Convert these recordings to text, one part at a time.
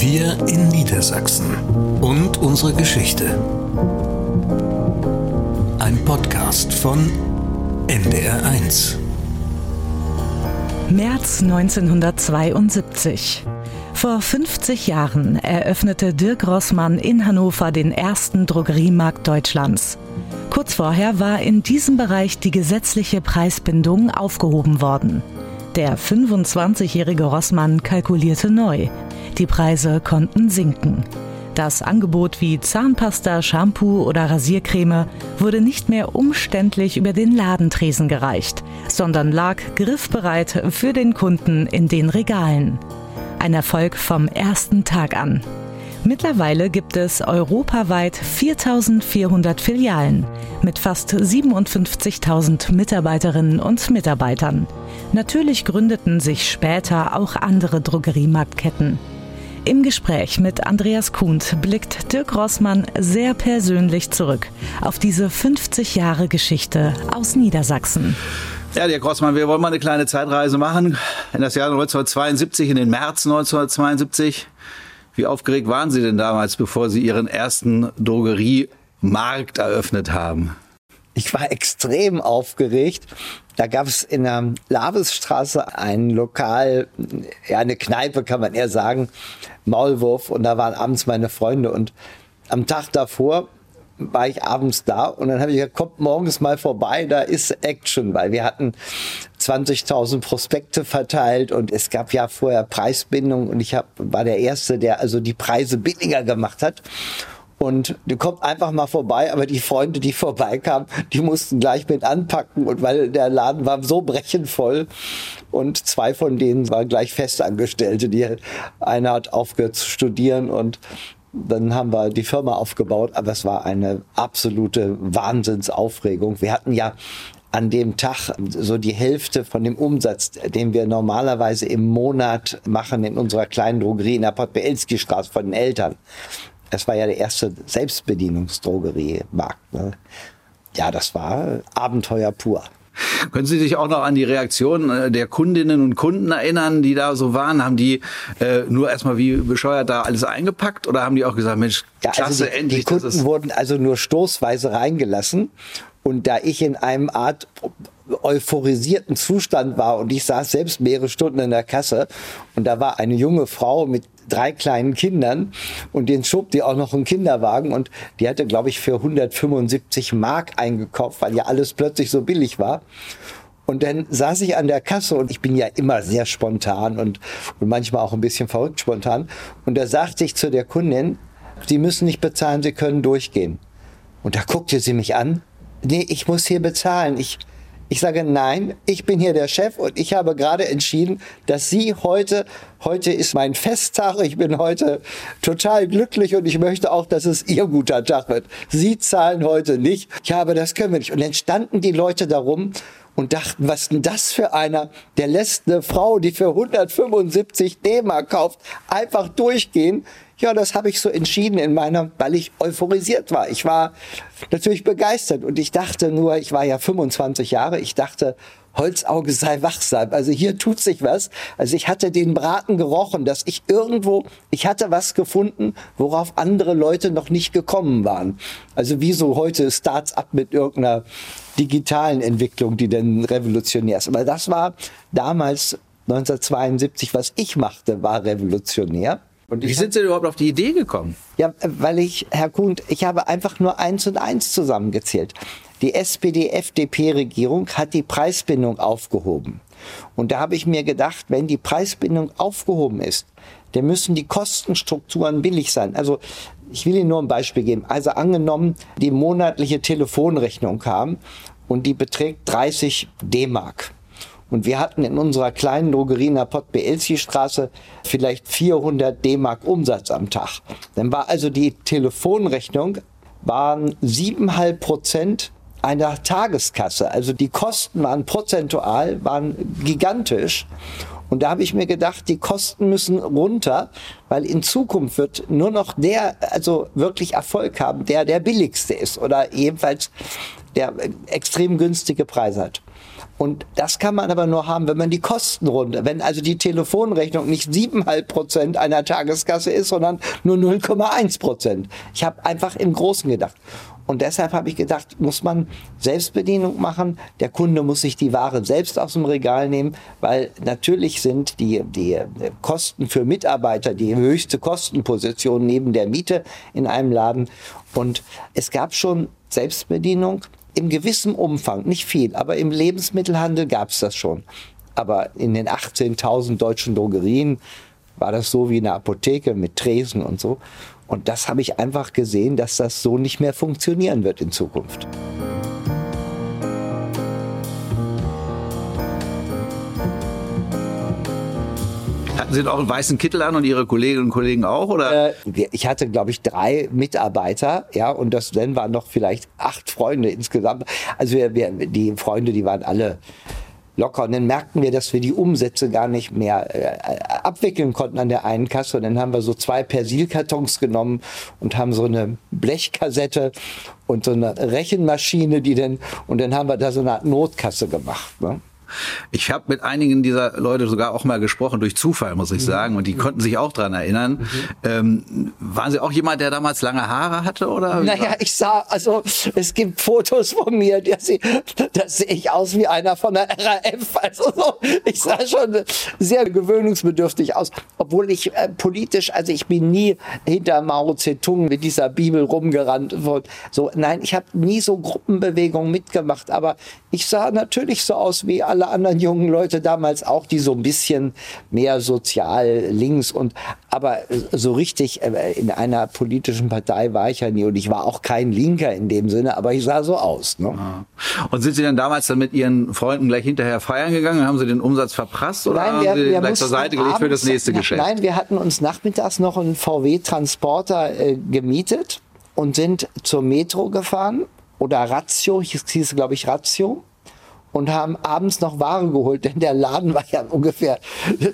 Wir in Niedersachsen und unsere Geschichte. Ein Podcast von NDR1. März 1972. Vor 50 Jahren eröffnete Dirk Rossmann in Hannover den ersten Drogeriemarkt Deutschlands. Kurz vorher war in diesem Bereich die gesetzliche Preisbindung aufgehoben worden. Der 25-jährige Rossmann kalkulierte neu. Die Preise konnten sinken. Das Angebot wie Zahnpasta, Shampoo oder Rasiercreme wurde nicht mehr umständlich über den Ladentresen gereicht, sondern lag griffbereit für den Kunden in den Regalen. Ein Erfolg vom ersten Tag an. Mittlerweile gibt es europaweit 4400 Filialen mit fast 57.000 Mitarbeiterinnen und Mitarbeitern. Natürlich gründeten sich später auch andere Drogeriemarktketten. Im Gespräch mit Andreas Kuhnt blickt Dirk Rossmann sehr persönlich zurück auf diese 50 Jahre Geschichte aus Niedersachsen. Ja, Dirk Rossmann, wir wollen mal eine kleine Zeitreise machen in das Jahr 1972, in den März 1972. Wie aufgeregt waren Sie denn damals, bevor Sie Ihren ersten Drogeriemarkt eröffnet haben? Ich war extrem aufgeregt. Da gab es in der Lavesstraße ein Lokal, ja, eine Kneipe kann man eher sagen, Maulwurf. Und da waren abends meine Freunde. Und am Tag davor war ich abends da und dann habe ich gesagt, kommt morgens mal vorbei, da ist Action, weil wir hatten 20.000 Prospekte verteilt und es gab ja vorher Preisbindung und ich hab, war der Erste, der also die Preise billiger gemacht hat. Und du kommt einfach mal vorbei, aber die Freunde, die vorbeikamen, die mussten gleich mit anpacken und weil der Laden war so brechenvoll und zwei von denen waren gleich Festangestellte. Die, einer hat aufgehört zu studieren und dann haben wir die Firma aufgebaut, aber es war eine absolute Wahnsinnsaufregung. Wir hatten ja an dem Tag so die Hälfte von dem Umsatz, den wir normalerweise im Monat machen in unserer kleinen Drogerie in der Podbielski-Straße von den Eltern. Es war ja der erste Selbstbedienungsdrogeriemarkt. Ne? Ja, das war Abenteuer pur. Können Sie sich auch noch an die Reaktion äh, der Kundinnen und Kunden erinnern, die da so waren? Haben die äh, nur erstmal wie bescheuert da alles eingepackt oder haben die auch gesagt, Mensch, klasse, ja, also die, endlich. Die Kunden wurden also nur stoßweise reingelassen. Und da ich in einem Art euphorisierten Zustand war und ich saß selbst mehrere Stunden in der Kasse und da war eine junge Frau mit drei kleinen Kindern und den schob die auch noch einen Kinderwagen und die hatte, glaube ich, für 175 Mark eingekauft, weil ja alles plötzlich so billig war. Und dann saß ich an der Kasse und ich bin ja immer sehr spontan und, und manchmal auch ein bisschen verrückt spontan. Und da sagte ich zu der Kundin, Sie müssen nicht bezahlen, Sie können durchgehen. Und da guckte sie mich an. Nee, ich muss hier bezahlen. Ich, ich sage nein, ich bin hier der Chef und ich habe gerade entschieden, dass Sie heute, heute ist mein Festtag, ich bin heute total glücklich und ich möchte auch, dass es Ihr guter Tag wird. Sie zahlen heute nicht. Ja, aber das können wir nicht. Und dann standen die Leute darum und dachten, was denn das für einer? Der lässt eine Frau, die für 175 D-Mark kauft, einfach durchgehen. Ja, das habe ich so entschieden in meiner, weil ich euphorisiert war. Ich war natürlich begeistert und ich dachte nur, ich war ja 25 Jahre, ich dachte, Holzauge sei wachsam. Also hier tut sich was. Also ich hatte den Braten gerochen, dass ich irgendwo, ich hatte was gefunden, worauf andere Leute noch nicht gekommen waren. Also wie so heute Starts up mit irgendeiner digitalen Entwicklung, die dann revolutionär ist. Aber das war damals 1972, was ich machte, war revolutionär. Und Wie sind Sie überhaupt auf die Idee gekommen? Ja, weil ich, Herr Kuhn, ich habe einfach nur eins und eins zusammengezählt. Die SPD-FDP-Regierung hat die Preisbindung aufgehoben. Und da habe ich mir gedacht, wenn die Preisbindung aufgehoben ist, dann müssen die Kostenstrukturen billig sein. Also ich will Ihnen nur ein Beispiel geben. Also angenommen, die monatliche Telefonrechnung kam und die beträgt 30 D-Mark. Und wir hatten in unserer kleinen Drogerie in der Pott-Beelzi-Straße vielleicht 400 D-Mark Umsatz am Tag. Dann war also die Telefonrechnung waren siebeneinhalb Prozent einer Tageskasse. Also die Kosten waren prozentual, waren gigantisch. Und da habe ich mir gedacht, die Kosten müssen runter, weil in Zukunft wird nur noch der, also wirklich Erfolg haben, der der billigste ist oder jedenfalls der extrem günstige Preise hat. Und das kann man aber nur haben, wenn man die Kosten runter, wenn also die Telefonrechnung nicht 7,5 Prozent einer Tageskasse ist, sondern nur 0,1 Prozent. Ich habe einfach im Großen gedacht. Und deshalb habe ich gedacht, muss man Selbstbedienung machen. Der Kunde muss sich die Ware selbst aus dem Regal nehmen, weil natürlich sind die, die Kosten für Mitarbeiter die höchste Kostenposition neben der Miete in einem Laden. Und es gab schon Selbstbedienung im gewissen Umfang, nicht viel, aber im Lebensmittelhandel gab es das schon. Aber in den 18.000 deutschen Drogerien war das so wie eine Apotheke mit Tresen und so. Und das habe ich einfach gesehen, dass das so nicht mehr funktionieren wird in Zukunft. Hatten Sie doch einen weißen Kittel an und Ihre Kolleginnen und Kollegen auch? Oder? Äh, ich hatte, glaube ich, drei Mitarbeiter, ja, und das dann waren noch vielleicht acht Freunde insgesamt. Also wir, wir, die Freunde, die waren alle locker. Und dann merkten wir, dass wir die Umsätze gar nicht mehr äh, abwickeln konnten an der einen Kasse. Und dann haben wir so zwei Persilkartons genommen und haben so eine Blechkassette und so eine Rechenmaschine, die dann, und dann haben wir da so eine Art Notkasse gemacht. Ne? Ich habe mit einigen dieser Leute sogar auch mal gesprochen, durch Zufall, muss ich mhm. sagen. Und die konnten sich auch dran erinnern. Mhm. Ähm, waren Sie auch jemand, der damals lange Haare hatte? Oder? Naja, ich sah, also es gibt Fotos von mir, da sehe seh ich aus wie einer von der RAF. Also so, ich sah schon sehr gewöhnungsbedürftig aus. Obwohl ich äh, politisch, also ich bin nie hinter Mao Zedong mit dieser Bibel rumgerannt. So, nein, ich habe nie so Gruppenbewegungen mitgemacht. Aber ich sah natürlich so aus wie alle alle anderen jungen Leute damals auch, die so ein bisschen mehr sozial links und aber so richtig äh, in einer politischen Partei war ich ja nie und ich war auch kein Linker in dem Sinne, aber ich sah so aus. Ne? Und sind Sie dann damals dann mit Ihren Freunden gleich hinterher feiern gegangen? Haben Sie den Umsatz verprasst oder nein, haben wir, Sie wir gleich zur Seite gelegt für das nächste Geschäft? Nein, wir hatten uns nachmittags noch einen VW-Transporter äh, gemietet und sind zur Metro gefahren oder Ratio, hieß, hieß glaube ich Ratio und haben abends noch Ware geholt, denn der Laden war ja ungefähr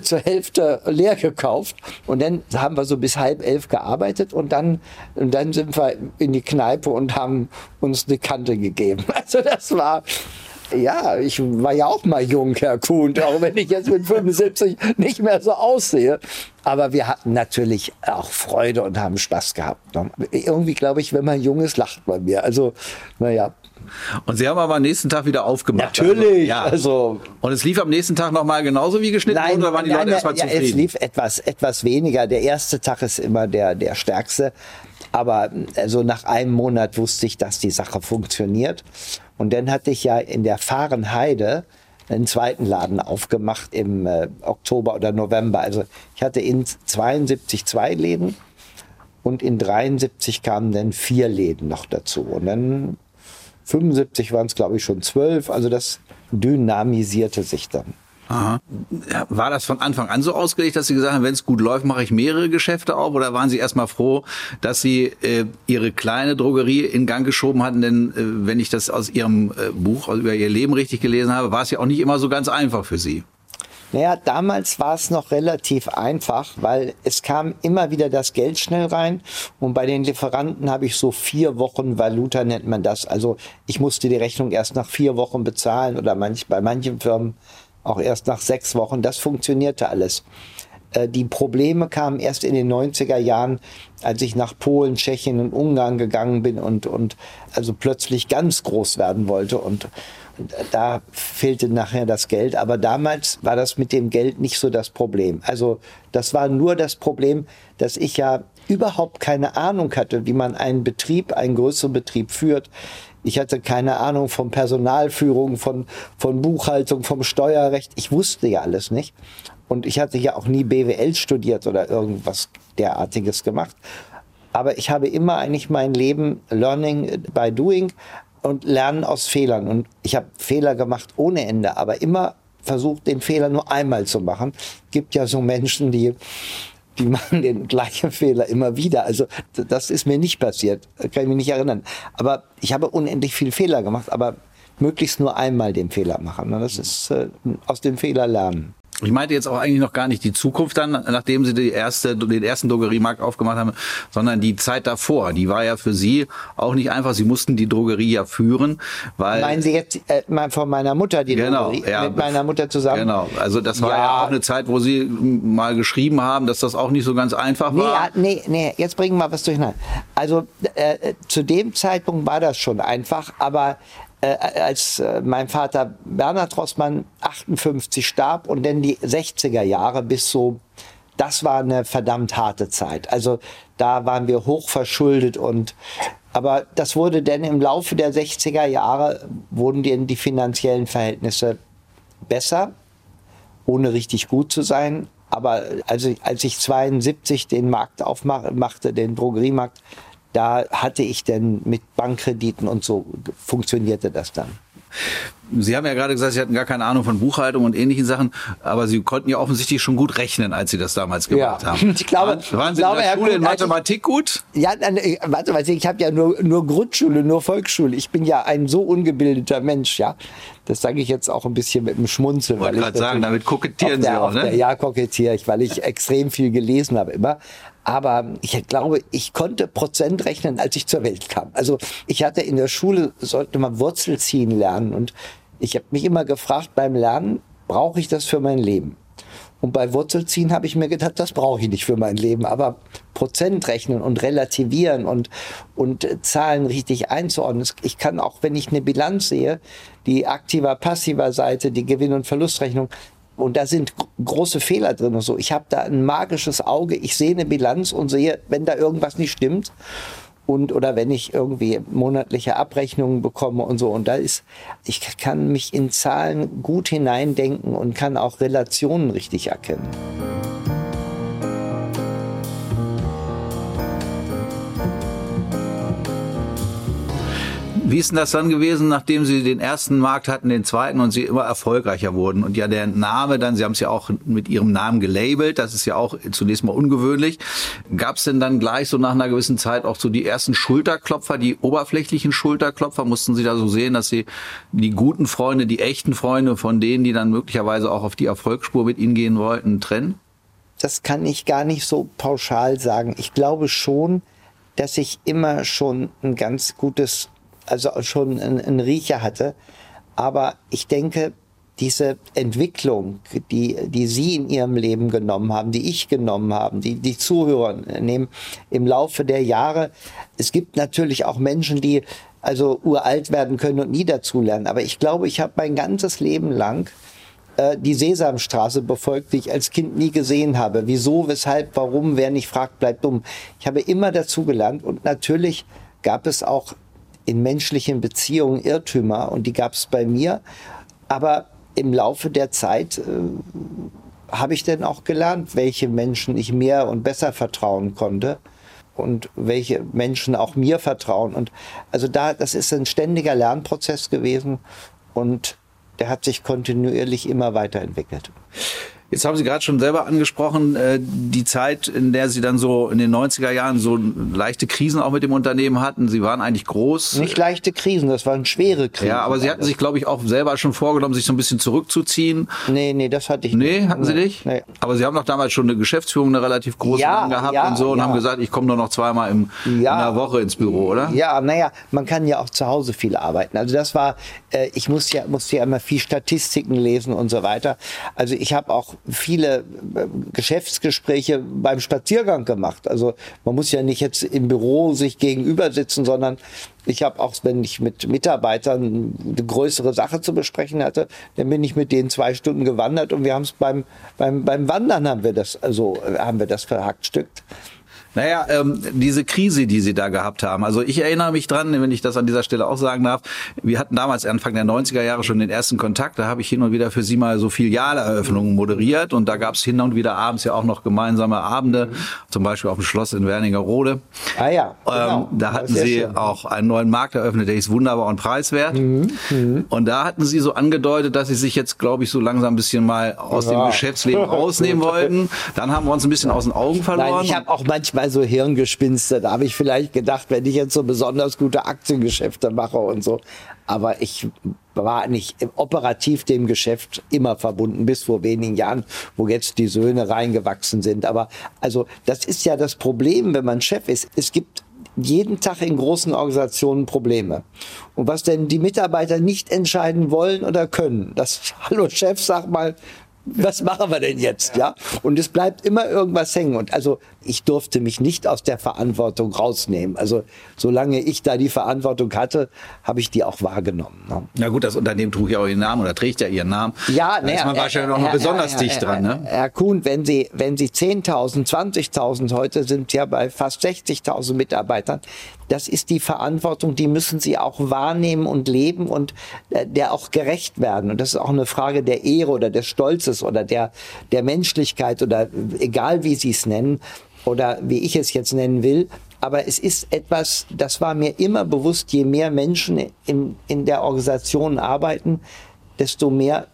zur Hälfte leer gekauft. Und dann haben wir so bis halb elf gearbeitet und dann, und dann sind wir in die Kneipe und haben uns eine Kante gegeben. Also das war, ja, ich war ja auch mal jung, Herr Kuhn, auch wenn ich jetzt mit 75 nicht mehr so aussehe. Aber wir hatten natürlich auch Freude und haben Spaß gehabt. Ne? Irgendwie glaube ich, wenn man jung ist, lacht man mir. Also, naja, und Sie haben aber am nächsten Tag wieder aufgemacht. Natürlich. Also, ja. also und es lief am nächsten Tag nochmal genauso wie geschnitten nein, oder waren die nein, Leute erstmal ja, zufrieden? Es lief etwas, etwas weniger. Der erste Tag ist immer der, der stärkste. Aber also nach einem Monat wusste ich, dass die Sache funktioniert. Und dann hatte ich ja in der Fahrenheide einen zweiten Laden aufgemacht im äh, Oktober oder November. Also ich hatte in 72 zwei Läden und in 73 kamen dann vier Läden noch dazu. Und dann 75 waren es, glaube ich, schon zwölf. Also das dynamisierte sich dann. Aha. War das von Anfang an so ausgelegt, dass Sie gesagt haben, wenn es gut läuft, mache ich mehrere Geschäfte auf? Oder waren Sie erstmal froh, dass Sie äh, Ihre kleine Drogerie in Gang geschoben hatten? Denn äh, wenn ich das aus Ihrem äh, Buch über Ihr Leben richtig gelesen habe, war es ja auch nicht immer so ganz einfach für Sie. Naja, damals war es noch relativ einfach, weil es kam immer wieder das Geld schnell rein. Und bei den Lieferanten habe ich so vier Wochen Valuta, nennt man das. Also ich musste die Rechnung erst nach vier Wochen bezahlen oder manch, bei manchen Firmen auch erst nach sechs Wochen. Das funktionierte alles. Äh, die Probleme kamen erst in den 90er Jahren, als ich nach Polen, Tschechien und Ungarn gegangen bin und, und also plötzlich ganz groß werden wollte und, da fehlte nachher das Geld. Aber damals war das mit dem Geld nicht so das Problem. Also das war nur das Problem, dass ich ja überhaupt keine Ahnung hatte, wie man einen Betrieb, einen größeren Betrieb führt. Ich hatte keine Ahnung von Personalführung, von, von Buchhaltung, vom Steuerrecht. Ich wusste ja alles nicht. Und ich hatte ja auch nie BWL studiert oder irgendwas derartiges gemacht. Aber ich habe immer eigentlich mein Leben Learning by Doing und lernen aus Fehlern. Und ich habe Fehler gemacht ohne Ende, aber immer versucht, den Fehler nur einmal zu machen. Gibt ja so Menschen, die die machen den gleichen Fehler immer wieder. Also das ist mir nicht passiert, kann ich mich nicht erinnern. Aber ich habe unendlich viel Fehler gemacht, aber möglichst nur einmal den Fehler machen. Das ist äh, aus dem Fehler lernen. Ich meinte jetzt auch eigentlich noch gar nicht die Zukunft dann, nachdem Sie die erste, den ersten Drogeriemarkt aufgemacht haben, sondern die Zeit davor. Die war ja für Sie auch nicht einfach. Sie mussten die Drogerie ja führen, weil. Meinen Sie jetzt äh, von meiner Mutter die genau, Drogerie? Ja, mit meiner Mutter zusammen? Genau. Also das war ja. ja. auch eine Zeit, wo Sie mal geschrieben haben, dass das auch nicht so ganz einfach war. Nee, nee, nee. Jetzt bringen wir was durcheinander. Also äh, zu dem Zeitpunkt war das schon einfach, aber äh, als äh, mein Vater Bernhard Rossmann 58 starb und dann die 60er Jahre bis so, das war eine verdammt harte Zeit. Also da waren wir hoch verschuldet und aber das wurde dann im Laufe der 60er Jahre wurden die, die finanziellen Verhältnisse besser, ohne richtig gut zu sein. Aber also, als ich 72 den Markt aufmachte, den Drogeriemarkt, da hatte ich denn mit Bankkrediten und so funktionierte das dann. Sie haben ja gerade gesagt, Sie hatten gar keine Ahnung von Buchhaltung und ähnlichen Sachen, aber Sie konnten ja offensichtlich schon gut rechnen, als Sie das damals gemacht ja. haben. Ich glaube, waren, waren Sie glaube, in der Schule in Mathematik gut? Ja, äh, Mathematik, ich habe ja nur, nur Grundschule, nur Volksschule. Ich bin ja ein so ungebildeter Mensch, ja. Das sage ich jetzt auch ein bisschen mit einem Schmunzeln. Ich wollte gerade sagen, damit kokettieren der, Sie auch, ne? Der, ja, kokettiere ich, weil ich extrem viel gelesen habe immer. Aber ich glaube, ich konnte Prozent rechnen, als ich zur Welt kam. Also ich hatte in der Schule, sollte man Wurzel ziehen lernen. Und ich habe mich immer gefragt beim Lernen, brauche ich das für mein Leben? Und bei Wurzelziehen habe ich mir gedacht, das brauche ich nicht für mein Leben. Aber Prozent rechnen und relativieren und, und Zahlen richtig einzuordnen. Ich kann auch, wenn ich eine Bilanz sehe, die aktiver, passiver Seite, die Gewinn- und Verlustrechnung, und da sind große Fehler drin und so. Ich habe da ein magisches Auge. Ich sehe eine Bilanz und sehe, wenn da irgendwas nicht stimmt und oder wenn ich irgendwie monatliche Abrechnungen bekomme und so. Und da ist, ich kann mich in Zahlen gut hineindenken und kann auch Relationen richtig erkennen. Wie ist denn das dann gewesen, nachdem Sie den ersten Markt hatten, den zweiten und Sie immer erfolgreicher wurden? Und ja, der Name dann, Sie haben es ja auch mit Ihrem Namen gelabelt, das ist ja auch zunächst mal ungewöhnlich. Gab es denn dann gleich so nach einer gewissen Zeit auch so die ersten Schulterklopfer, die oberflächlichen Schulterklopfer? Mussten Sie da so sehen, dass Sie die guten Freunde, die echten Freunde von denen, die dann möglicherweise auch auf die Erfolgsspur mit Ihnen gehen wollten, trennen? Das kann ich gar nicht so pauschal sagen. Ich glaube schon, dass ich immer schon ein ganz gutes also schon einen Riecher hatte. Aber ich denke, diese Entwicklung, die, die Sie in Ihrem Leben genommen haben, die ich genommen haben, die die Zuhörer nehmen im Laufe der Jahre. Es gibt natürlich auch Menschen, die also uralt werden können und nie dazulernen. Aber ich glaube, ich habe mein ganzes Leben lang äh, die Sesamstraße befolgt, die ich als Kind nie gesehen habe. Wieso, weshalb, warum, wer nicht fragt, bleibt dumm. Ich habe immer dazugelernt und natürlich gab es auch in menschlichen Beziehungen Irrtümer und die gab es bei mir. Aber im Laufe der Zeit äh, habe ich dann auch gelernt, welche Menschen ich mehr und besser vertrauen konnte und welche Menschen auch mir vertrauen. Und also da, das ist ein ständiger Lernprozess gewesen und der hat sich kontinuierlich immer weiterentwickelt. Jetzt haben Sie gerade schon selber angesprochen, äh, die Zeit, in der Sie dann so in den 90er Jahren so leichte Krisen auch mit dem Unternehmen hatten. Sie waren eigentlich groß. Nicht leichte Krisen, das waren schwere Krisen. Ja, aber Sie hatten sich, glaube ich, auch selber schon vorgenommen, sich so ein bisschen zurückzuziehen. Nee, nee, das hatte ich nicht. Nee, hatten Sie nicht? Nee. Aber Sie haben doch damals schon eine Geschäftsführung, eine relativ große ja, gehabt ja, und so und ja. haben gesagt, ich komme nur noch zweimal im, in der Woche ins Büro, oder? Ja, naja, man kann ja auch zu Hause viel arbeiten. Also das war, äh, ich muss ja, musste ja immer viel Statistiken lesen und so weiter. Also ich habe auch viele äh, Geschäftsgespräche beim Spaziergang gemacht. Also man muss ja nicht jetzt im Büro sich gegenüber sitzen, sondern ich habe auch, wenn ich mit Mitarbeitern eine größere Sache zu besprechen hatte, dann bin ich mit denen zwei Stunden gewandert und wir haben es beim, beim, beim Wandern haben wir das, also haben wir das verhackstückt. Naja, ähm, diese Krise, die Sie da gehabt haben. Also ich erinnere mich dran, wenn ich das an dieser Stelle auch sagen darf. Wir hatten damals Anfang der 90er Jahre schon den ersten Kontakt. Da habe ich hin und wieder für Sie mal so Filialeröffnungen moderiert. Und da gab es hin und wieder abends ja auch noch gemeinsame Abende, zum Beispiel auf dem Schloss in Wernigerode. Ah ja, genau. Ähm, da hatten ist Sie schön. auch einen neuen Markt eröffnet, der hieß Wunderbar und Preiswert. Mhm, Und da hatten Sie so angedeutet, dass Sie sich jetzt, glaube ich, so langsam ein bisschen mal aus dem Ja. Geschäftsleben rausnehmen wollten. Dann haben wir uns ein bisschen aus den Augen verloren. Nein, ich habe auch manchmal also Hirngespinste. Da habe ich vielleicht gedacht, wenn ich jetzt so besonders gute Aktiengeschäfte mache und so. Aber ich war nicht operativ dem Geschäft immer verbunden, bis vor wenigen Jahren, wo jetzt die Söhne reingewachsen sind. Aber also das ist ja das Problem, wenn man Chef ist. Es gibt jeden Tag in großen Organisationen Probleme. Und was denn die Mitarbeiter nicht entscheiden wollen oder können, das, hallo Chef, sag mal, was machen wir denn jetzt, ja? Und es bleibt immer irgendwas hängen. Und also ich durfte mich nicht aus der Verantwortung rausnehmen. Also solange ich da die Verantwortung hatte, habe ich die auch wahrgenommen. Ne? Na gut, das Unternehmen trug ja auch ihren Namen oder trägt ja ihren Namen. Ja, da ist man wahrscheinlich noch, noch besonders Herr, dicht dran. Ne? Herr Kuhn, wenn Sie, wenn Sie 10.000, 20.000, heute sind ja bei fast 60.000 Mitarbeitern, das ist die Verantwortung, die müssen Sie auch wahrnehmen und leben und äh, der auch gerecht werden. Und das ist auch eine Frage der Ehre oder des Stolzes oder der, der Menschlichkeit oder egal wie Sie es nennen oder wie ich es jetzt nennen will. Aber es ist etwas, das war mir immer bewusst, je mehr Menschen in, in der Organisation arbeiten, desto mehr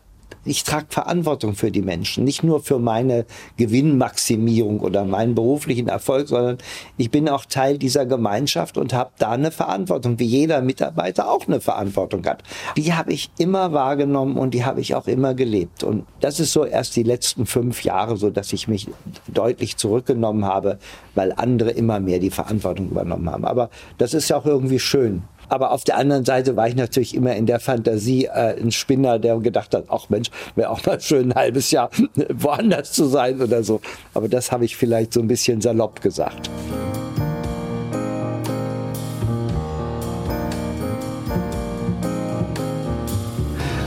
ich trage Verantwortung für die Menschen, nicht nur für meine Gewinnmaximierung oder meinen beruflichen Erfolg, sondern ich bin auch Teil dieser Gemeinschaft und habe da eine Verantwortung, wie jeder Mitarbeiter auch eine Verantwortung hat. Die habe ich immer wahrgenommen und die habe ich auch immer gelebt. Und das ist so erst die letzten fünf Jahre so, dass ich mich deutlich zurückgenommen habe, weil andere immer mehr die Verantwortung übernommen haben. Aber das ist ja auch irgendwie schön. Aber auf der anderen Seite war ich natürlich immer in der Fantasie äh, ein Spinner, der gedacht hat, ach Mensch, wäre auch mal schön ein halbes Jahr woanders zu sein oder so. Aber das habe ich vielleicht so ein bisschen salopp gesagt.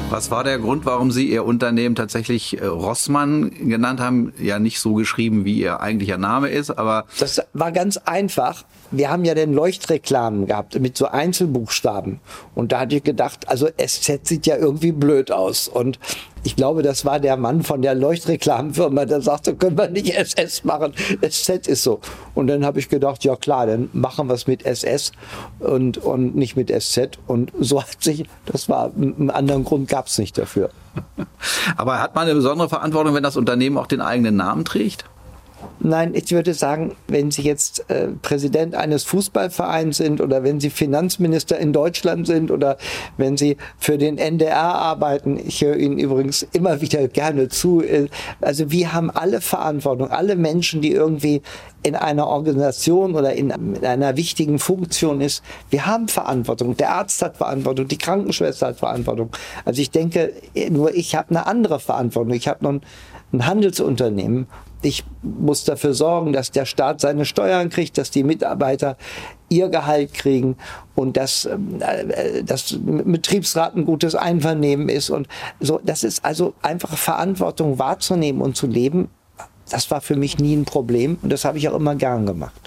Was war der Grund, warum Sie Ihr Unternehmen tatsächlich äh, Rossmann genannt haben? Ja, nicht so geschrieben, wie Ihr eigentlicher Name ist, aber. Das war ganz einfach. Wir haben ja den Leuchtreklamen gehabt mit so Einzelbuchstaben. Und da hatte ich gedacht, also SZ sieht ja irgendwie blöd aus. Und ich glaube, das war der Mann von der Leuchtreklamenfirma, der sagte, können wir nicht SS machen, SZ ist so. Und dann habe ich gedacht, ja klar, dann machen wir es mit SS und, und nicht mit SZ. Und so hat sich, das war, einen anderen Grund gab es nicht dafür. Aber hat man eine besondere Verantwortung, wenn das Unternehmen auch den eigenen Namen trägt? Nein, ich würde sagen, wenn Sie jetzt äh, Präsident eines Fußballvereins sind oder wenn Sie Finanzminister in Deutschland sind oder wenn Sie für den NDR arbeiten, ich höre Ihnen übrigens immer wieder gerne zu. Äh, also wir haben alle Verantwortung, alle Menschen, die irgendwie in einer Organisation oder in, in einer wichtigen Funktion ist, wir haben Verantwortung. Der Arzt hat Verantwortung, die Krankenschwester hat Verantwortung. Also ich denke, nur ich habe eine andere Verantwortung. Ich habe noch ein, ein Handelsunternehmen ich muss dafür sorgen, dass der Staat seine Steuern kriegt, dass die Mitarbeiter ihr Gehalt kriegen und dass äh, das Betriebsrat ein gutes Einvernehmen ist und so. Das ist also einfach Verantwortung wahrzunehmen und zu leben. Das war für mich nie ein Problem und das habe ich auch immer gern gemacht.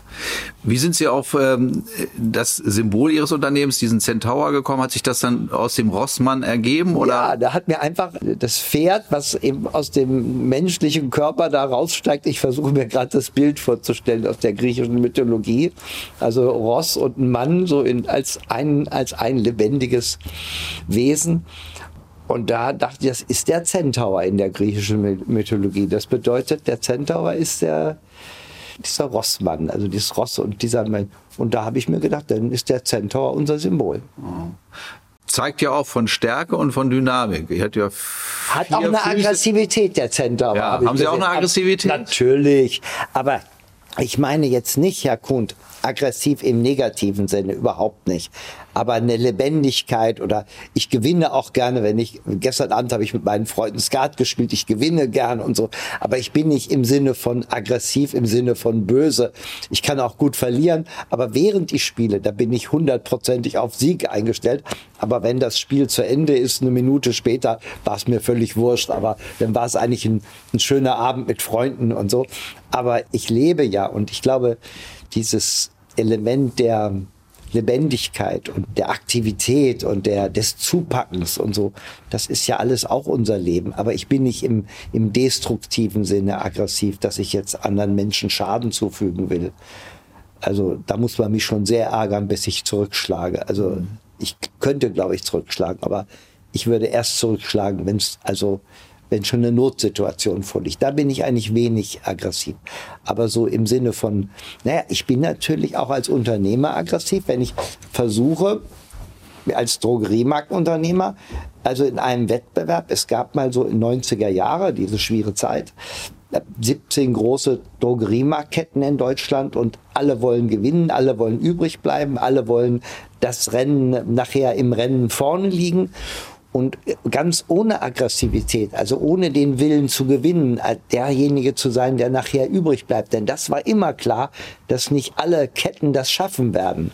Wie sind Sie auf ähm, das Symbol Ihres Unternehmens, diesen Centaur, gekommen? Hat sich das dann aus dem Rossmann ergeben? Oder? Ja, da hat mir einfach das Pferd, was eben aus dem menschlichen Körper da raussteigt. Ich versuche mir gerade das Bild vorzustellen aus der griechischen Mythologie. Also Ross und Mann so in, als, ein, als ein lebendiges Wesen. Und da dachte ich, das ist der Centaur in der griechischen Mythologie. Das bedeutet, der Centaur ist der, dieser Rossmann, also dieses Ross und dieser Mann. Und da habe ich mir gedacht, dann ist der Centaur unser Symbol. Zeigt ja auch von Stärke und von Dynamik. Hat, ja hat auch eine Füße. Aggressivität, der Centaur. Ja, hab haben Sie auch eine Aggressivität? Natürlich. Aber ich meine jetzt nicht, Herr Kuhn, aggressiv im negativen Sinne, überhaupt nicht. Aber eine Lebendigkeit oder ich gewinne auch gerne, wenn ich, gestern Abend habe ich mit meinen Freunden Skat gespielt, ich gewinne gern und so. Aber ich bin nicht im Sinne von aggressiv, im Sinne von böse. Ich kann auch gut verlieren, aber während ich spiele, da bin ich hundertprozentig auf Sieg eingestellt. Aber wenn das Spiel zu Ende ist, eine Minute später, war es mir völlig wurscht. Aber dann war es eigentlich ein, ein schöner Abend mit Freunden und so. Aber ich lebe ja und ich glaube, dieses Element der Lebendigkeit und der Aktivität und der, des Zupackens und so, das ist ja alles auch unser Leben. Aber ich bin nicht im, im destruktiven Sinne aggressiv, dass ich jetzt anderen Menschen Schaden zufügen will. Also da muss man mich schon sehr ärgern, bis ich zurückschlage. Also ich könnte, glaube ich, zurückschlagen, aber ich würde erst zurückschlagen, wenn es also wenn schon eine Notsituation vorliegt. Da bin ich eigentlich wenig aggressiv. Aber so im Sinne von, naja, ich bin natürlich auch als Unternehmer aggressiv, wenn ich versuche, als Drogeriemarktunternehmer, also in einem Wettbewerb, es gab mal so in 90er Jahre, diese schwere Zeit, 17 große Drogeriemarktketten in Deutschland und alle wollen gewinnen, alle wollen übrig bleiben, alle wollen das Rennen nachher im Rennen vorne liegen und ganz ohne Aggressivität, also ohne den Willen zu gewinnen, derjenige zu sein, der nachher übrig bleibt. Denn das war immer klar, dass nicht alle Ketten das schaffen werden.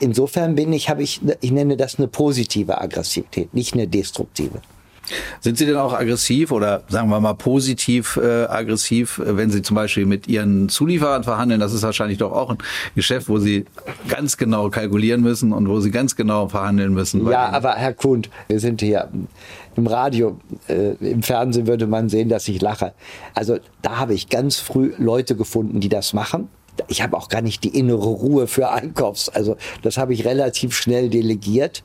Insofern bin ich, habe ich, ich nenne das eine positive Aggressivität, nicht eine destruktive. Sind Sie denn auch aggressiv oder sagen wir mal positiv äh, aggressiv, wenn Sie zum Beispiel mit Ihren Zulieferern verhandeln? Das ist wahrscheinlich doch auch ein Geschäft, wo Sie ganz genau kalkulieren müssen und wo Sie ganz genau verhandeln müssen. Ja, aber Herr Kuhn, wir sind hier im Radio, äh, im Fernsehen würde man sehen, dass ich lache. Also da habe ich ganz früh Leute gefunden, die das machen ich habe auch gar nicht die innere Ruhe für Einkaufs. Also das habe ich relativ schnell delegiert.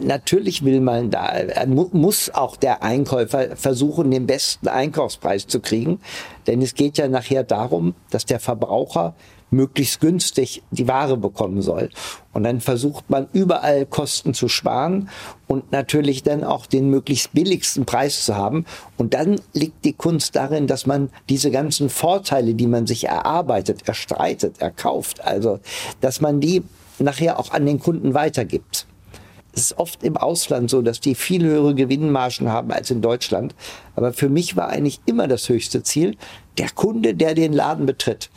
Natürlich will man da, muss auch der Einkäufer versuchen, den besten Einkaufspreis zu kriegen. Denn es geht ja nachher darum, dass der Verbraucher möglichst günstig die Ware bekommen soll. Und dann versucht man überall Kosten zu sparen und natürlich dann auch den möglichst billigsten Preis zu haben. Und dann liegt die Kunst darin, dass man diese ganzen Vorteile, die man sich erarbeitet, erstreitet, erkauft, also dass man die nachher auch an den Kunden weitergibt. Es ist oft im Ausland so, dass die viel höhere Gewinnmargen haben als in Deutschland. Aber für mich war eigentlich immer das höchste Ziel, der Kunde, der den Laden betritt.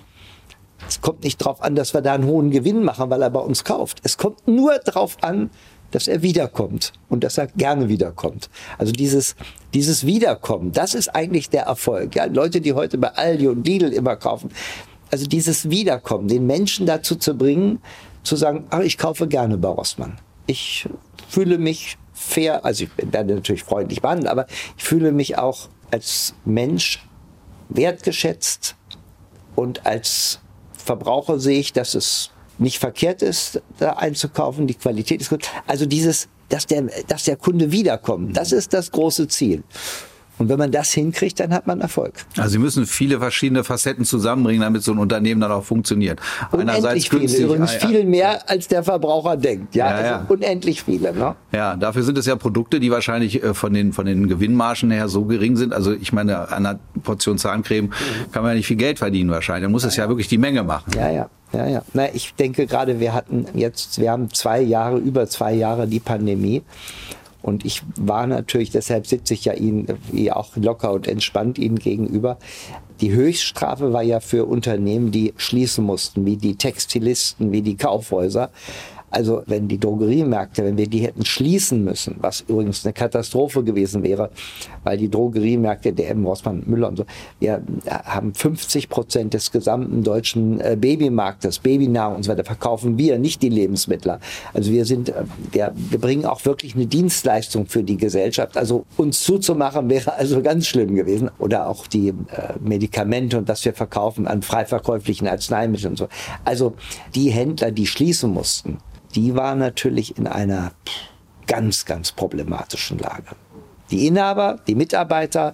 Es kommt nicht darauf an, dass wir da einen hohen Gewinn machen, weil er bei uns kauft. Es kommt nur darauf an, dass er wiederkommt und dass er gerne wiederkommt. Also dieses, dieses Wiederkommen, das ist eigentlich der Erfolg. Ja, Leute, die heute bei Aldi und Lidl immer kaufen, also dieses Wiederkommen, den Menschen dazu zu bringen, zu sagen, ach, ich kaufe gerne bei Rossmann. Ich fühle mich fair, also ich werde natürlich freundlich behandelt, aber ich fühle mich auch als Mensch wertgeschätzt und als Verbraucher sehe ich, dass es nicht verkehrt ist, da einzukaufen. Die Qualität ist gut. Also dieses, dass der, dass der Kunde wiederkommt, das ist das große Ziel. Und wenn man das hinkriegt, dann hat man Erfolg. Also Sie müssen viele verschiedene Facetten zusammenbringen, damit so ein Unternehmen dann auch funktioniert. Unendlich viele, übrigens viel mehr, als der Verbraucher denkt. Ja, ja, ja. Also unendlich viele. Ne? Ja, dafür sind es ja Produkte, die wahrscheinlich äh, von den, von den Gewinnmargen her so gering sind. Also ich meine, an einer Portion Zahncreme kann man ja nicht viel Geld verdienen wahrscheinlich. Da muss es ja wirklich die Menge machen. Ja, ja. Ja, ja. Na, ich denke gerade, wir hatten jetzt, wir haben zwei Jahre, über zwei Jahre die Pandemie. Und ich war natürlich, deshalb sitze ich ja Ihnen wie auch locker und entspannt Ihnen gegenüber. Die Höchststrafe war ja für Unternehmen, die schließen mussten, wie die Textilisten, wie die Kaufhäuser. Also wenn die Drogeriemärkte, wenn wir die hätten schließen müssen, was übrigens eine Katastrophe gewesen wäre, weil die Drogeriemärkte, der M. Rossmann, Müller und so, wir haben 50 Prozent des gesamten deutschen äh, Babymarktes, Babynahrung und so weiter, verkaufen wir, nicht die Lebensmittler. Also wir sind, äh, wir, wir bringen auch wirklich eine Dienstleistung für die Gesellschaft. Also uns zuzumachen wäre also ganz schlimm gewesen. Oder auch die äh, Medikamente und was wir verkaufen an freiverkäuflichen Arzneimitteln und so. Also die Händler, die schließen mussten, die war natürlich in einer ganz, ganz problematischen Lage. Die Inhaber, die Mitarbeiter,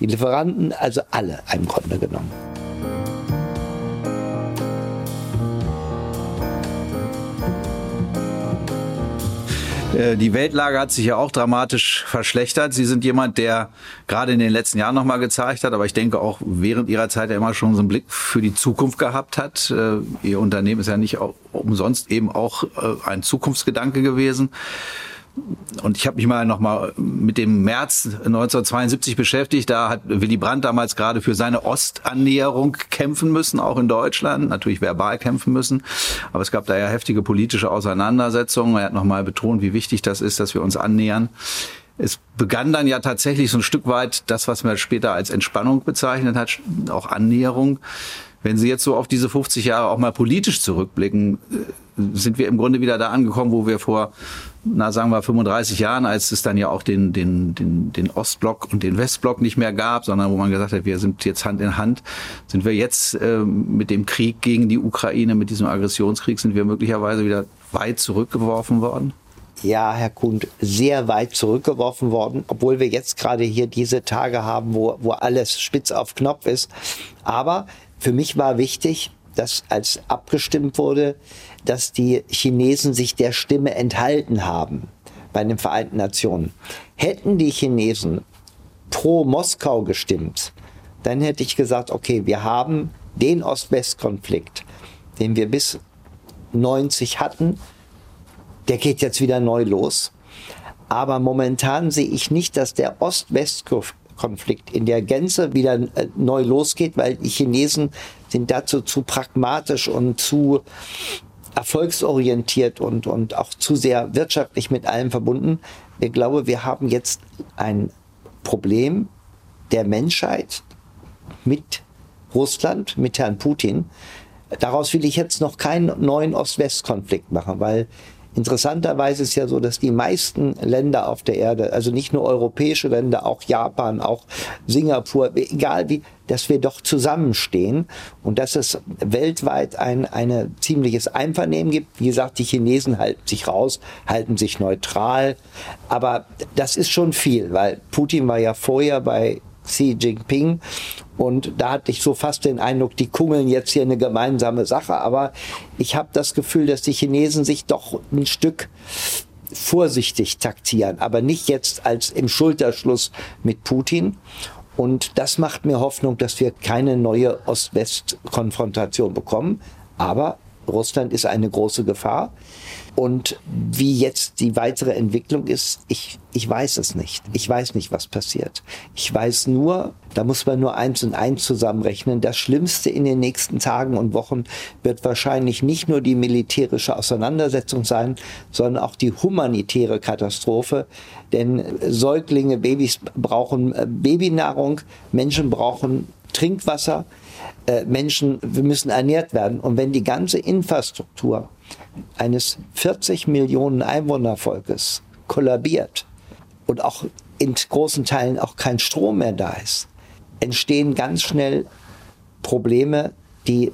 die Lieferanten, also alle im Grunde genommen. Äh, die Weltlage hat sich ja auch dramatisch verschlechtert. Sie sind jemand, der gerade in den letzten Jahren nochmal gezeigt hat, aber ich denke auch während Ihrer Zeit ja immer schon so einen Blick für die Zukunft gehabt hat. Äh, Ihr Unternehmen ist ja nicht umsonst eben auch äh, ein Zukunftsgedanke gewesen und ich habe mich mal noch mal mit dem März 1972 beschäftigt. Da hat Willy Brandt damals gerade für seine Ostannäherung kämpfen müssen, auch in Deutschland, natürlich verbal kämpfen müssen. Aber es gab da ja heftige politische Auseinandersetzungen. Er hat noch mal betont, wie wichtig das ist, dass wir uns annähern. Es begann dann ja tatsächlich so ein Stück weit das, was man später als Entspannung bezeichnet hat, auch Annäherung. Wenn Sie jetzt so auf diese 50 Jahre auch mal politisch zurückblicken, äh, sind wir im Grunde wieder da angekommen, wo wir vor, na sagen wir 35 Jahren, als es dann ja auch den, den, den, den Ostblock und den Westblock nicht mehr gab, sondern wo man gesagt hat, wir sind jetzt Hand in Hand, sind wir jetzt äh, mit dem Krieg gegen die Ukraine, mit diesem Aggressionskrieg, sind wir möglicherweise wieder weit zurückgeworfen worden? ja, Herr Kuhn, sehr weit zurückgeworfen worden, obwohl wir jetzt gerade hier diese Tage haben, wo, wo alles spitz auf Knopf ist. Aber für mich war wichtig, dass als abgestimmt wurde, dass die Chinesen sich der Stimme enthalten haben bei den Vereinten Nationen. Hätten die Chinesen pro Moskau gestimmt, dann hätte ich gesagt, okay, wir haben den Ost-West-Konflikt, den wir bis 90 hatten, der geht jetzt wieder neu los. Aber momentan sehe ich nicht, dass der Ost-West-Konflikt in der Gänze wieder äh, neu losgeht, weil die Chinesen sind dazu zu pragmatisch und zu erfolgsorientiert und, und auch zu sehr wirtschaftlich mit allem verbunden. Ich glaube, wir haben jetzt ein Problem der Menschheit mit Russland, mit Herrn Putin. Daraus will ich jetzt noch keinen neuen Ost-West-Konflikt machen, weil Interessanterweise ist ja so, dass die meisten Länder auf der Erde, also nicht nur europäische Länder, auch Japan, auch Singapur, egal wie, dass wir doch zusammenstehen und dass es weltweit ein eine ziemliches Einvernehmen gibt. Wie gesagt, die Chinesen halten sich raus, halten sich neutral, aber das ist schon viel, weil Putin war ja vorher bei Xi Jinping. Und da hatte ich so fast den Eindruck, die kungeln jetzt hier eine gemeinsame Sache. Aber ich habe das Gefühl, dass die Chinesen sich doch ein Stück vorsichtig taktieren, aber nicht jetzt als im Schulterschluss mit Putin. Und das macht mir Hoffnung, dass wir keine neue Ost-West-Konfrontation bekommen. Aber Russland ist eine große Gefahr. Und wie jetzt die weitere Entwicklung ist, ich, ich weiß es nicht. Ich weiß nicht, was passiert. Ich weiß nur, da muss man nur eins und eins zusammenrechnen. Das Schlimmste in den nächsten Tagen und Wochen wird wahrscheinlich nicht nur die militärische Auseinandersetzung sein, sondern auch die humanitäre Katastrophe. Denn Säuglinge, Babys brauchen äh, Babynahrung, Menschen brauchen Trinkwasser. Äh, Menschen, müssen ernährt werden. Und wenn die ganze Infrastruktur eines 40 Millionen Einwohnervolkes kollabiert und auch in großen Teilen auch kein Strom mehr da ist, entstehen ganz schnell Probleme, die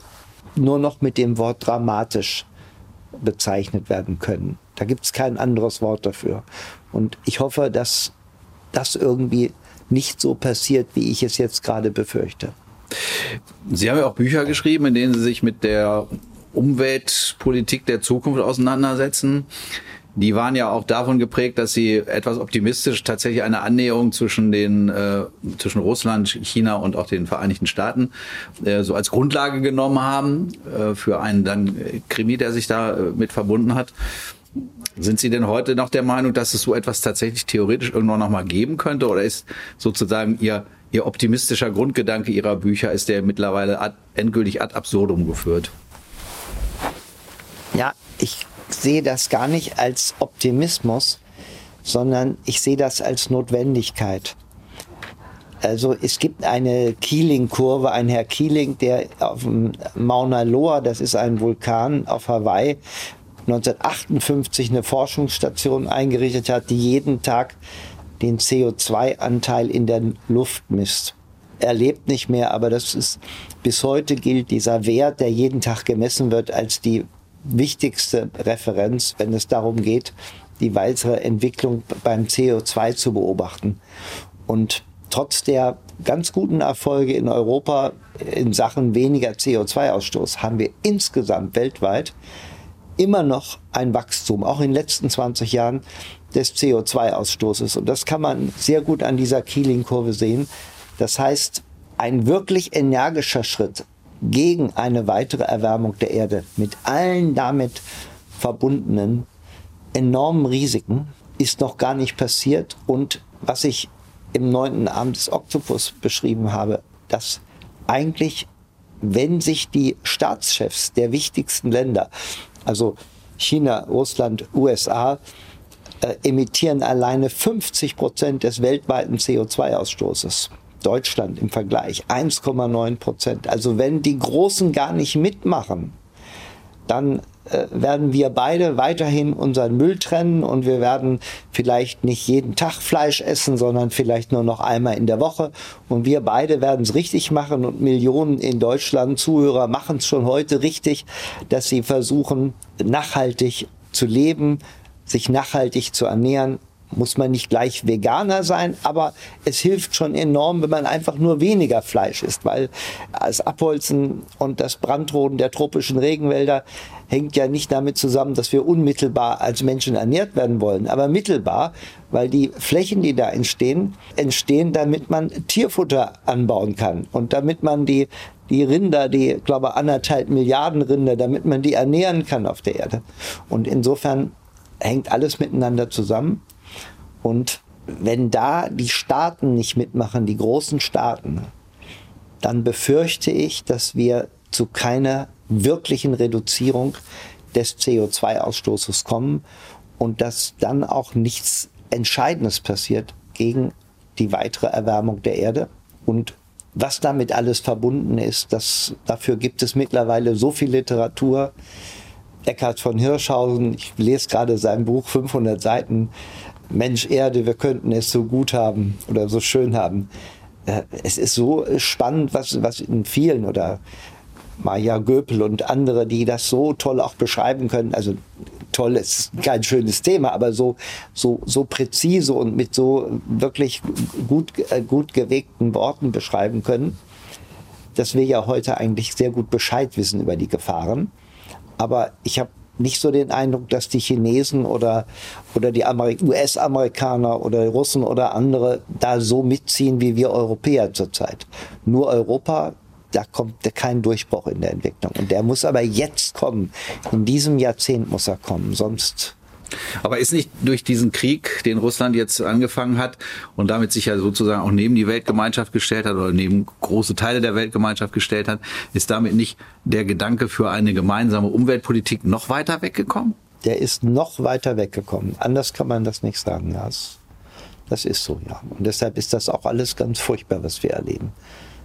nur noch mit dem Wort dramatisch bezeichnet werden können. Da gibt es kein anderes Wort dafür. Und ich hoffe, dass das irgendwie nicht so passiert, wie ich es jetzt gerade befürchte. Sie haben ja auch Bücher geschrieben, in denen Sie sich mit der Umweltpolitik der Zukunft auseinandersetzen. Die waren ja auch davon geprägt, dass sie etwas optimistisch tatsächlich eine Annäherung zwischen den äh, zwischen Russland, China und auch den Vereinigten Staaten äh, so als Grundlage genommen haben äh, für einen dann Krimi, der sich da äh, mit verbunden hat. Sind Sie denn heute noch der Meinung, dass es so etwas tatsächlich theoretisch irgendwann noch mal geben könnte, oder ist sozusagen Ihr Ihr optimistischer Grundgedanke Ihrer Bücher ist der mittlerweile ad, endgültig ad absurdum geführt? Ja, ich sehe das gar nicht als Optimismus, sondern ich sehe das als Notwendigkeit. Also es gibt eine Keeling-Kurve, ein Herr Keeling, der auf dem Mauna Loa, das ist ein Vulkan auf Hawaii, 1958 eine Forschungsstation eingerichtet hat, die jeden Tag den CO2-Anteil in der Luft misst. Er lebt nicht mehr, aber das ist bis heute gilt dieser Wert, der jeden Tag gemessen wird, als die wichtigste Referenz, wenn es darum geht, die weitere Entwicklung beim CO2 zu beobachten. Und trotz der ganz guten Erfolge in Europa in Sachen weniger CO2-Ausstoß haben wir insgesamt weltweit immer noch ein Wachstum, auch in den letzten 20 Jahren des CO2-Ausstoßes. Und das kann man sehr gut an dieser Keeling-Kurve sehen. Das heißt, ein wirklich energischer Schritt gegen eine weitere Erwärmung der Erde mit allen damit verbundenen enormen Risiken ist noch gar nicht passiert. Und was ich im neunten Abend des Oktopus beschrieben habe, dass eigentlich, wenn sich die Staatschefs der wichtigsten Länder, also China, Russland, USA, äh, emittieren alleine 50 Prozent des weltweiten CO2-Ausstoßes. Deutschland im Vergleich 1,9 Prozent. Also wenn die Großen gar nicht mitmachen, dann werden wir beide weiterhin unseren Müll trennen und wir werden vielleicht nicht jeden Tag Fleisch essen, sondern vielleicht nur noch einmal in der Woche. Und wir beide werden es richtig machen und Millionen in Deutschland Zuhörer machen es schon heute richtig, dass sie versuchen, nachhaltig zu leben, sich nachhaltig zu ernähren, muss man nicht gleich Veganer sein, aber es hilft schon enorm, wenn man einfach nur weniger Fleisch isst, weil das Abholzen und das Brandroden der tropischen Regenwälder hängt ja nicht damit zusammen, dass wir unmittelbar als Menschen ernährt werden wollen, aber mittelbar, weil die Flächen, die da entstehen, entstehen, damit man Tierfutter anbauen kann und damit man die die Rinder, die, glaube anderthalb Milliarden Rinder, damit man die ernähren kann auf der Erde. Und insofern hängt alles miteinander zusammen. Und wenn da die Staaten nicht mitmachen, die großen Staaten, dann befürchte ich, dass wir zu keiner wirklichen Reduzierung des CO2-Ausstoßes kommen und dass dann auch nichts Entscheidendes passiert gegen die weitere Erwärmung der Erde. Und was damit alles verbunden ist, das, dafür gibt es mittlerweile so viel Literatur. Eckhard von Hirschhausen, ich lese gerade sein Buch 500 Seiten, Mensch Erde, wir könnten es so gut haben oder so schön haben. Äh, es ist so spannend, was, was in vielen oder Maja Göpel und andere, die das so toll auch beschreiben können. Also toll ist kein schönes Thema, aber so, so, so präzise und mit so wirklich gut, äh, gut gewegten Worten beschreiben können, dass wir ja heute eigentlich sehr gut Bescheid wissen über die Gefahren. Aber ich habe nicht so den Eindruck, dass die Chinesen oder, oder die US-Amerikaner oder Russen oder andere da so mitziehen wie wir Europäer zurzeit. Nur Europa da kommt kein Durchbruch in der Entwicklung. Und der muss aber jetzt kommen. In diesem Jahrzehnt muss er kommen, sonst aber ist nicht durch diesen Krieg, den Russland jetzt angefangen hat und damit sich ja sozusagen auch neben die Weltgemeinschaft gestellt hat oder neben große Teile der Weltgemeinschaft gestellt hat, ist damit nicht der Gedanke für eine gemeinsame Umweltpolitik noch weiter weggekommen? Der ist noch weiter weggekommen. Anders kann man das nicht sagen. Das, das ist so, ja. Und deshalb ist das auch alles ganz furchtbar, was wir erleben.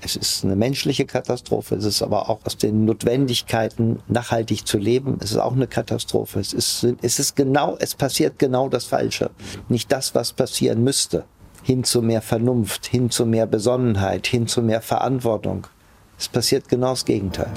Es ist eine menschliche Katastrophe, es ist aber auch aus den Notwendigkeiten, nachhaltig zu leben, es ist auch eine Katastrophe. Es ist, es ist genau, es passiert genau das Falsche. Nicht das, was passieren müsste. Hin zu mehr Vernunft, hin zu mehr Besonnenheit, hin zu mehr Verantwortung. Es passiert genau das Gegenteil.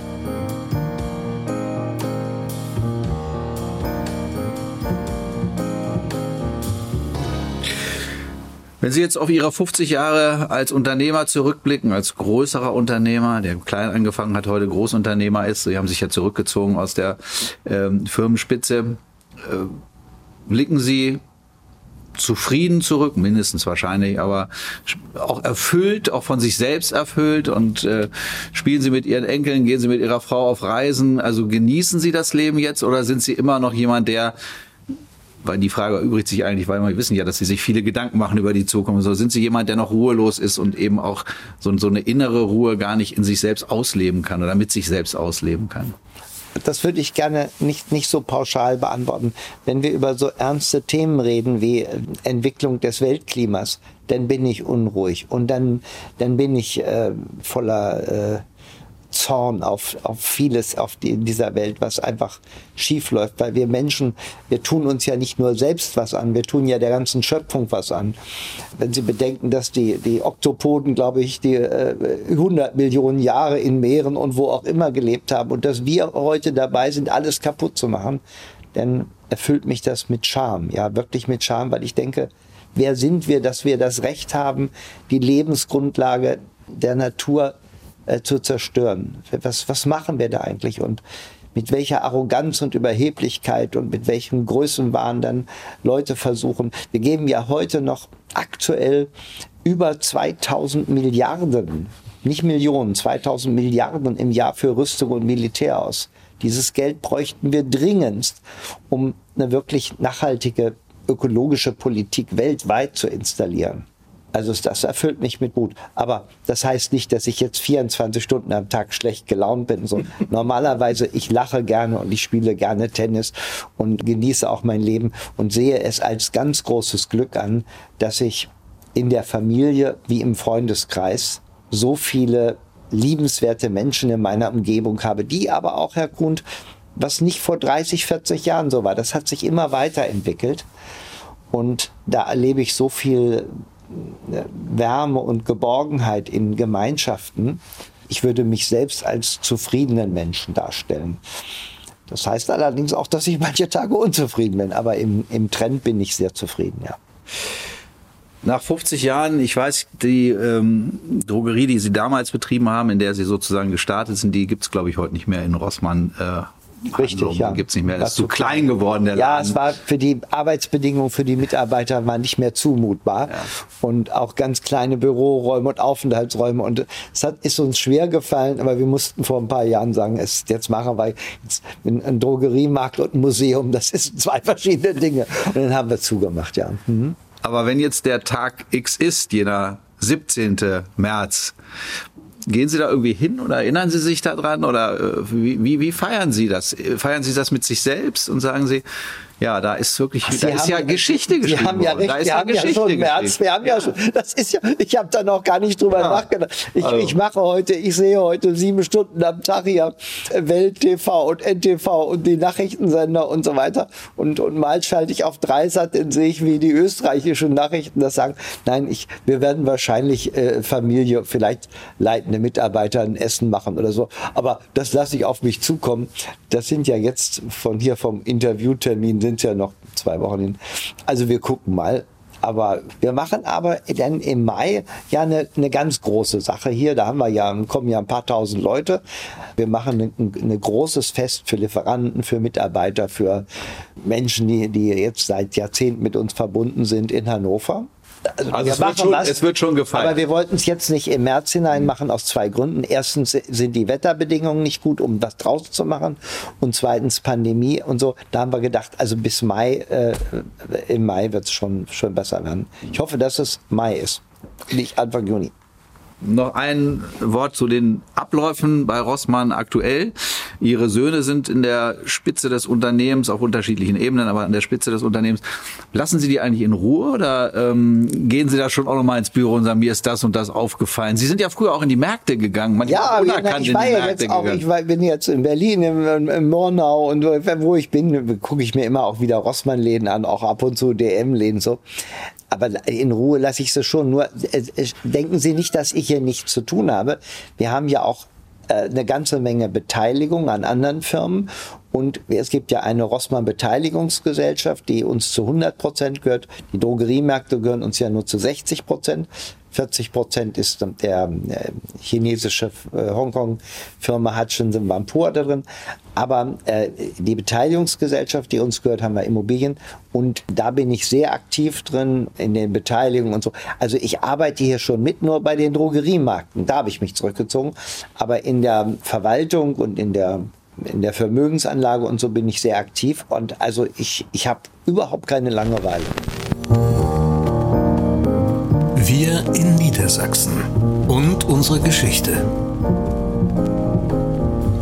Wenn Sie jetzt auf Ihre 50 Jahre als Unternehmer zurückblicken, als größerer Unternehmer, der klein angefangen hat, heute Großunternehmer ist, Sie haben sich ja zurückgezogen aus der ähm, Firmenspitze, äh, blicken Sie zufrieden zurück, mindestens wahrscheinlich, aber auch erfüllt, auch von sich selbst erfüllt und äh, spielen Sie mit Ihren Enkeln, gehen Sie mit Ihrer Frau auf Reisen, also genießen Sie das Leben jetzt oder sind Sie immer noch jemand, der weil die Frage erübrigt sich eigentlich, weil wir wissen ja, dass sie sich viele Gedanken machen über die Zukunft. So sind sie jemand, der noch ruhelos ist und eben auch so, so eine innere Ruhe gar nicht in sich selbst ausleben kann oder mit sich selbst ausleben kann? Das würde ich gerne nicht, nicht so pauschal beantworten. Wenn wir über so ernste Themen reden wie Entwicklung des Weltklimas, dann bin ich unruhig und dann, dann bin ich äh, voller äh, Zorn auf, auf vieles auf die, in dieser Welt, was einfach schief läuft, weil wir Menschen, wir tun uns ja nicht nur selbst was an, wir tun ja der ganzen Schöpfung was an. Wenn Sie bedenken, dass die, die Oktopoden, glaube ich, die äh, 100 Millionen Jahre in Meeren und wo auch immer gelebt haben und dass wir heute dabei sind, alles kaputt zu machen, dann erfüllt mich das mit Scham, ja, wirklich mit Scham, weil ich denke, wer sind wir, dass wir das Recht haben, die Lebensgrundlage der Natur äh, zu zerstören. Was, was machen wir da eigentlich? Und mit welcher Arroganz und Überheblichkeit und mit welchem Größenwahn dann Leute versuchen. Wir geben ja heute noch aktuell über 2000 Milliarden, nicht Millionen, 2000 Milliarden im Jahr für Rüstung und Militär aus. Dieses Geld bräuchten wir dringendst, um eine wirklich nachhaltige ökologische Politik weltweit zu installieren. Also das erfüllt mich mit Mut. Aber das heißt nicht, dass ich jetzt 24 Stunden am Tag schlecht gelaunt bin. So, normalerweise, ich lache gerne und ich spiele gerne Tennis und genieße auch mein Leben und sehe es als ganz großes Glück an, dass ich in der Familie wie im Freundeskreis so viele liebenswerte Menschen in meiner Umgebung habe, die aber auch, Herr Grund, was nicht vor 30, 40 Jahren so war, das hat sich immer weiterentwickelt. Und da erlebe ich so viel Wärme und Geborgenheit in Gemeinschaften. Ich würde mich selbst als zufriedenen Menschen darstellen. Das heißt allerdings auch, dass ich manche Tage unzufrieden bin, aber im, im Trend bin ich sehr zufrieden, ja. Nach 50 Jahren, ich weiß, die ähm, Drogerie, die Sie damals betrieben haben, in der Sie sozusagen gestartet sind, die gibt's glaube ich, heute nicht mehr in Rossmann. Äh, Richtig, Handlung. ja. Gibt's nicht mehr. Das ist zu klein geworden, der Ja, Laden. es war für die Arbeitsbedingungen für die Mitarbeiter war nicht mehr zumutbar. Und auch ganz kleine Büroräume und Aufenthaltsräume. Und es hat, ist uns schwer gefallen, aber wir mussten vor ein paar Jahren sagen, es, jetzt machen wir jetzt ein Drogeriemarkt und ein Museum. Das sind zwei verschiedene Dinge. Und dann haben wir zugemacht, ja. Mhm. Aber wenn jetzt der Tag X ist, jener 17. März, gehen Sie da irgendwie hin oder erinnern Sie sich daran oder äh, wie, wie, wie feiern Sie das? Feiern Sie das mit sich selbst und sagen Sie, ja, da ist wirklich, da Sie ist haben- ja Geschichte geschrieben Sie haben ja recht, da ist wir ja haben ja schon März, wir haben ja, schon, das ist ja, ich habe da noch gar nicht drüber Ja. nachgedacht. Ich, Also. ich mache heute, ich sehe heute sieben Stunden am Tag hier Welt TV und NTV und die Nachrichtensender und so weiter und, und mal schalte ich auf Dreisat, dann sehe ich, wie die österreichischen Nachrichten das sagen. Nein, ich, wir werden wahrscheinlich äh, Familie, vielleicht leitende Mitarbeiter ein Essen machen oder so, aber das lasse ich auf mich zukommen. Das sind ja jetzt von hier vom Interviewtermin sind ja noch zwei Wochen hin. Also wir gucken mal. Aber wir machen aber dann im Mai ja eine, eine ganz große Sache hier. Da haben wir ja, kommen ja ein paar tausend Leute. Wir machen ein, ein großes Fest für Lieferanten, für Mitarbeiter, für Menschen, die, die jetzt seit Jahrzehnten mit uns verbunden sind in Hannover. Also wir es wird schon- was, es wird schon gefeiert. Aber wir wollten es jetzt nicht im März hinein machen aus zwei Gründen. Erstens sind die Wetterbedingungen nicht gut, um was draußen zu machen. Und zweitens Pandemie und so. Da haben wir gedacht, also bis Mai, äh, im Mai wird es schon, schon besser werden. Ich hoffe, dass es Mai ist, nicht Anfang Juni. Noch ein Wort zu den Abläufen bei Rossmann aktuell. Ihre Söhne sind in der Spitze des Unternehmens, auf unterschiedlichen Ebenen, aber an der Spitze des Unternehmens. Lassen Sie die eigentlich in Ruhe oder ähm, gehen Sie da schon auch nochmal ins Büro und sagen, mir ist das und das aufgefallen? Sie sind ja früher auch in die Märkte gegangen, manchmal Ja, ja, ich in war die ja Märkte jetzt auch, gegangen. ich war, bin jetzt in Berlin, im, im Murnau und wo- ich bin, gucke ich mir immer auch wieder Rossmann-Läden an, auch ab und zu DM-Läden so. Aber in Ruhe lasse ich sie schon. Nur äh, denken Sie nicht, dass ich hier nichts zu tun habe. Wir haben ja auch äh, eine ganze Menge Beteiligung an anderen Firmen. Und es gibt ja eine Rossmann Beteiligungsgesellschaft, die uns zu 100 Prozent gehört. Die Drogeriemärkte gehören uns ja nur zu 60 Prozent. 40 Prozent ist der äh, chinesische äh, Hongkong-Firma Hutchinson Vampur drin. Aber äh, die Beteiligungsgesellschaft, die uns gehört, haben wir Immobilien. Und da bin ich sehr aktiv drin in den Beteiligungen und so. Also ich arbeite hier schon mit, nur bei den Drogeriemärkten. Da habe ich mich zurückgezogen. Aber in der Verwaltung und in der in der Vermögensanlage und so bin ich sehr aktiv und also ich, ich habe überhaupt keine Langeweile. Wir in Niedersachsen und unsere Geschichte.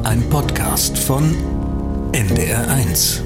Ein Podcast von NDR1.